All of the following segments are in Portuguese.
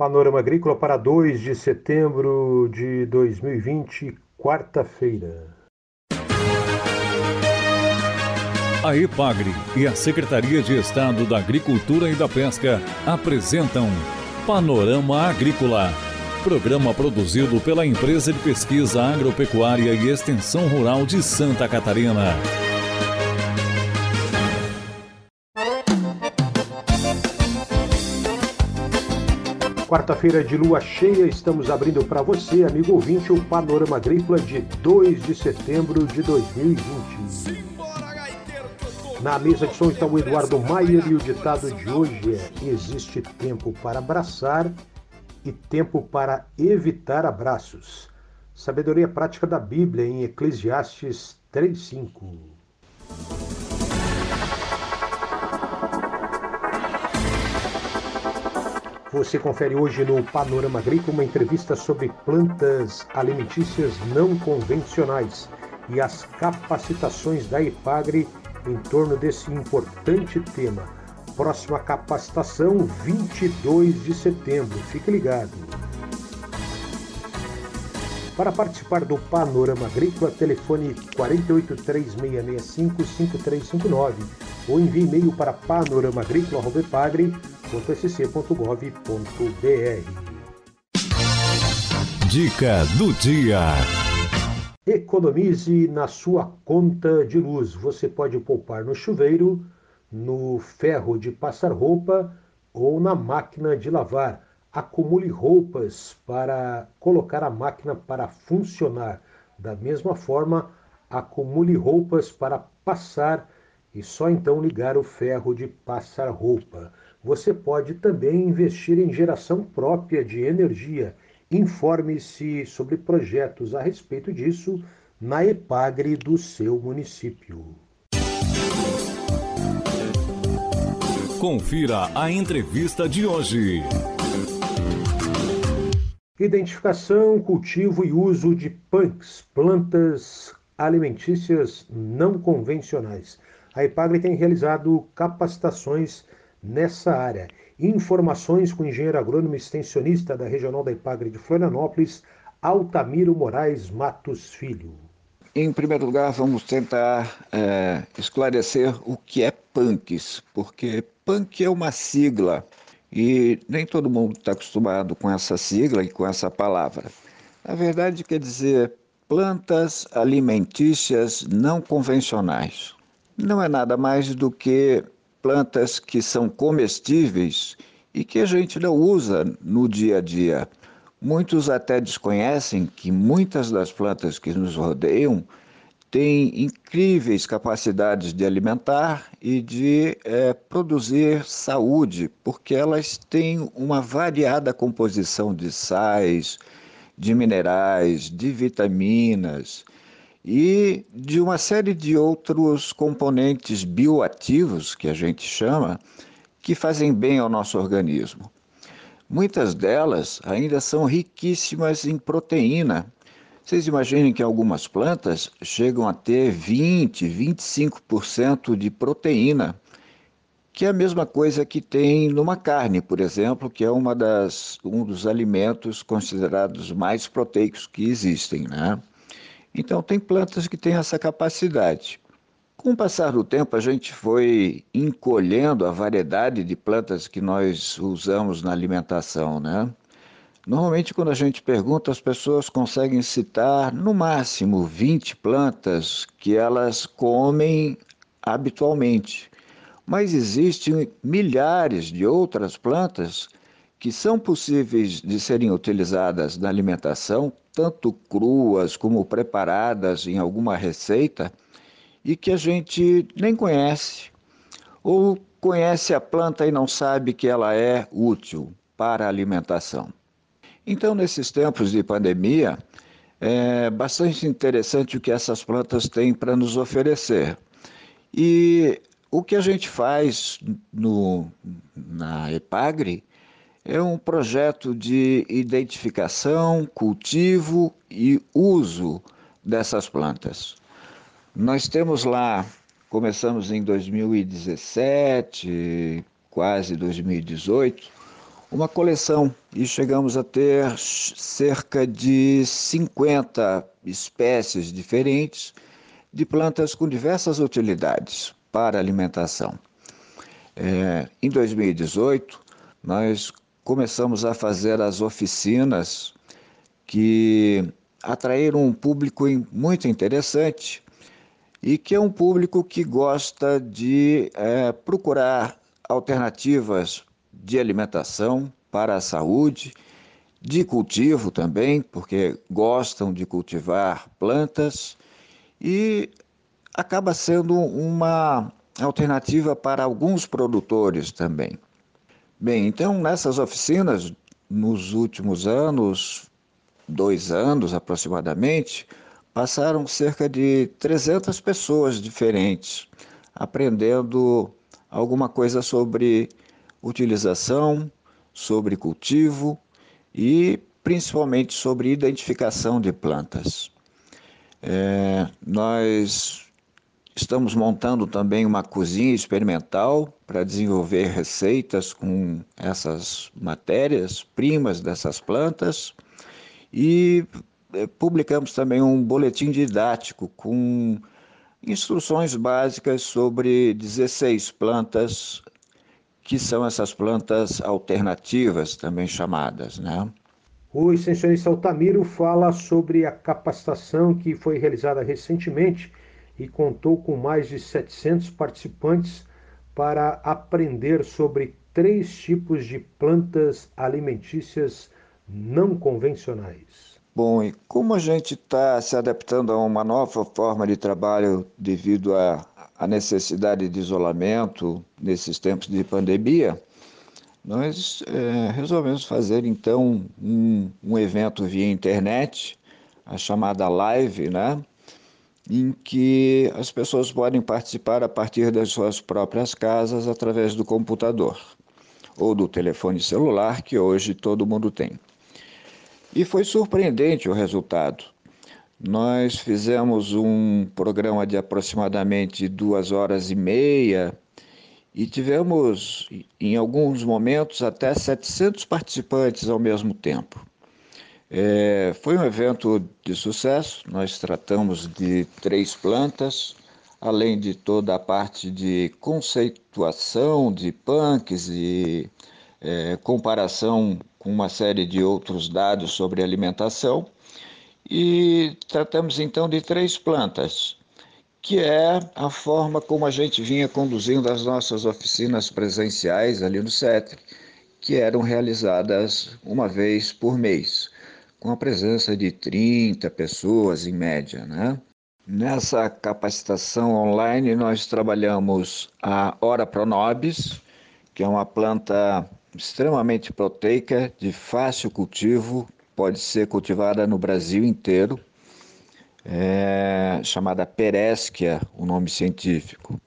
Panorama Agrícola para 2 de setembro de 2020, quarta-feira. A EPAGRE e a Secretaria de Estado da Agricultura e da Pesca apresentam Panorama Agrícola, programa produzido pela Empresa de Pesquisa Agropecuária e Extensão Rural de Santa Catarina. Quarta-feira de lua cheia, estamos abrindo para você, amigo ouvinte, o Panorama Agrícola de 2 de setembro de 2020. Na mesa de som está o Eduardo Maier e o ditado de hoje é: Existe tempo para abraçar e tempo para evitar abraços. Sabedoria prática da Bíblia em Eclesiastes 3:5. Você confere hoje no Panorama Agrícola uma entrevista sobre plantas alimentícias não convencionais e as capacitações da IPAGRE em torno desse importante tema. Próxima capacitação, 22 de setembro. Fique ligado. Para participar do Panorama Agrícola, telefone 4836655359 ou envie e-mail para panoramaagrícola.pagre.com www.sc.gov.br. Dica do dia. Economize na sua conta de luz. Você pode poupar no chuveiro, no ferro de passar roupa ou na máquina de lavar. Acumule roupas para colocar a máquina para funcionar. Da mesma forma, acumule roupas para passar e só então ligar o ferro de passar roupa. Você pode também investir em geração própria de energia. Informe-se sobre projetos a respeito disso na EPAGRE do seu município. Confira a entrevista de hoje. Identificação, cultivo e uso de punks, plantas alimentícias não convencionais. A EPAGRE tem realizado capacitações nessa área. Informações com o engenheiro agrônomo extensionista da Regional da Ipagre de Florianópolis, Altamiro Moraes Matos Filho. Em primeiro lugar, vamos tentar é, esclarecer o que é punks, porque punk é uma sigla e nem todo mundo está acostumado com essa sigla e com essa palavra. Na verdade, quer dizer plantas alimentícias não convencionais. Não é nada mais do que plantas que são comestíveis e que a gente não usa no dia a dia. Muitos até desconhecem que muitas das plantas que nos rodeiam têm incríveis capacidades de alimentar e de é, produzir saúde, porque elas têm uma variada composição de sais, de minerais, de vitaminas e de uma série de outros componentes bioativos, que a gente chama, que fazem bem ao nosso organismo. Muitas delas ainda são riquíssimas em proteína. Vocês imaginem que algumas plantas chegam a ter 20, 25% de proteína, que é a mesma coisa que tem numa carne, por exemplo, que é uma das, um dos alimentos considerados mais proteicos que existem, né? Então, tem plantas que têm essa capacidade. Com o passar do tempo, a gente foi encolhendo a variedade de plantas que nós usamos na alimentação, né? Normalmente, quando a gente pergunta, as pessoas conseguem citar no máximo 20 plantas que elas comem habitualmente. Mas existem milhares de outras plantas que são possíveis de serem utilizadas na alimentação, tanto cruas como preparadas em alguma receita, e que a gente nem conhece, ou conhece a planta e não sabe que ela é útil para a alimentação. Então, nesses tempos de pandemia, é bastante interessante o que essas plantas têm para nos oferecer. E o que a gente faz no, na EPAGRE é um projeto de identificação, cultivo e uso dessas plantas. Nós temos lá, começamos em 2017, quase 2018, uma coleção e chegamos a ter cerca de 50 espécies diferentes de plantas com diversas utilidades para alimentação. É, em 2018, nós começamos a fazer as oficinas que atraíram um público muito interessante e que é um público que gosta de é, procurar alternativas de alimentação para a saúde, de cultivo também, porque gostam de cultivar plantas e acaba sendo uma alternativa para alguns produtores também. Bem, então nessas oficinas, nos últimos anos, dois anos aproximadamente, passaram cerca de 300 pessoas diferentes, aprendendo alguma coisa sobre utilização, sobre cultivo e principalmente sobre identificação de plantas. É, nós estamos montando também uma cozinha experimental para desenvolver receitas com essas matérias primas dessas plantas e é, publicamos também um boletim didático com instruções básicas sobre 16 plantas que são essas plantas alternativas também chamadas, né? O extensionista Altamiro fala sobre a capacitação que foi realizada recentemente e contou com mais de 700 participantes para aprender sobre três tipos de plantas alimentícias não convencionais. Bom, e como a gente está se adaptando a uma nova forma de trabalho devido à necessidade de isolamento nesses tempos de pandemia, nós é, resolvemos fazer então um, um evento via internet, a chamada live, né? Em que as pessoas podem participar a partir das suas próprias casas através do computador ou do telefone celular que hoje todo mundo tem. E foi surpreendente o resultado. Nós fizemos um programa de aproximadamente duas horas e meia e tivemos, em alguns momentos, até 700 participantes ao mesmo tempo. É, foi um evento de sucesso, nós tratamos de três plantas, além de toda a parte de conceituação de punks e é, comparação com uma série de outros dados sobre alimentação. E tratamos então de três plantas, que é a forma como a gente vinha conduzindo as nossas oficinas presenciais ali no CETRE, que eram realizadas uma vez por mês, com a presença de 30 pessoas em média, né? Nessa capacitação online, nós trabalhamos a Ora Pronobis, que é uma planta extremamente proteica, de fácil cultivo, pode ser cultivada no Brasil inteiro é, chamada Peresquia, o nome científico.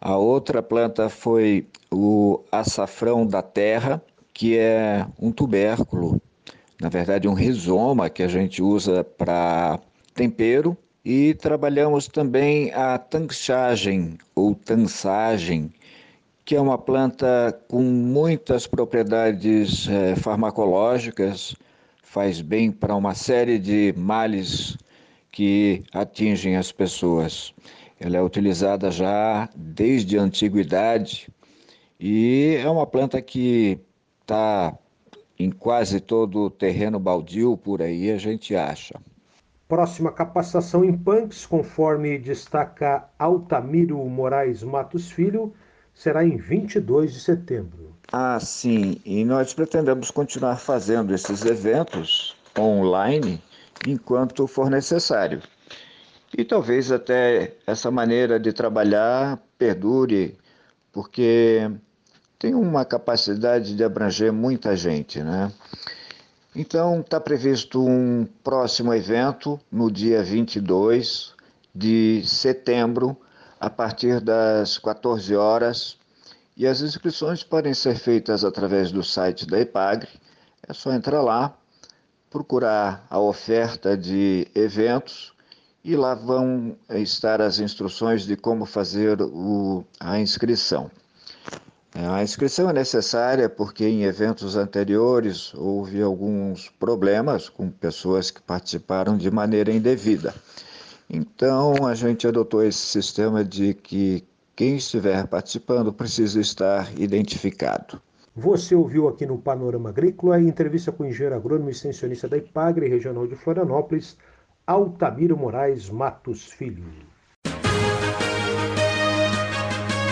A outra planta foi o açafrão da terra, que é um tubérculo, na verdade um rizoma que a gente usa para tempero. E trabalhamos também a tanchagem ou tansagem, que é uma planta com muitas propriedades é, farmacológicas, faz bem para uma série de males que atingem as pessoas. Ela é utilizada já desde a antiguidade e é uma planta que está em quase todo o terreno baldio por aí, a gente acha. Próxima capacitação em punks, conforme destaca Altamiro Moraes Matos Filho, será em 22 de setembro. Ah, sim, e nós pretendemos continuar fazendo esses eventos online enquanto for necessário. E talvez até essa maneira de trabalhar perdure, porque tem uma capacidade de abranger muita gente, né? Então, está previsto um próximo evento no dia 22 de setembro, a partir das 14 horas, e as inscrições podem ser feitas através do site da IPAGRE. É só entrar lá, procurar a oferta de eventos e lá vão estar as instruções de como fazer o, a inscrição. A inscrição é necessária porque em eventos anteriores houve alguns problemas com pessoas que participaram de maneira indevida. Então a gente adotou esse sistema de que quem estiver participando precisa estar identificado. Você ouviu aqui no Panorama Agrícola a entrevista com o engenheiro agrônomo e extensionista da IPAGRE Regional de Florianópolis, Altamiro Moraes Matos Filho.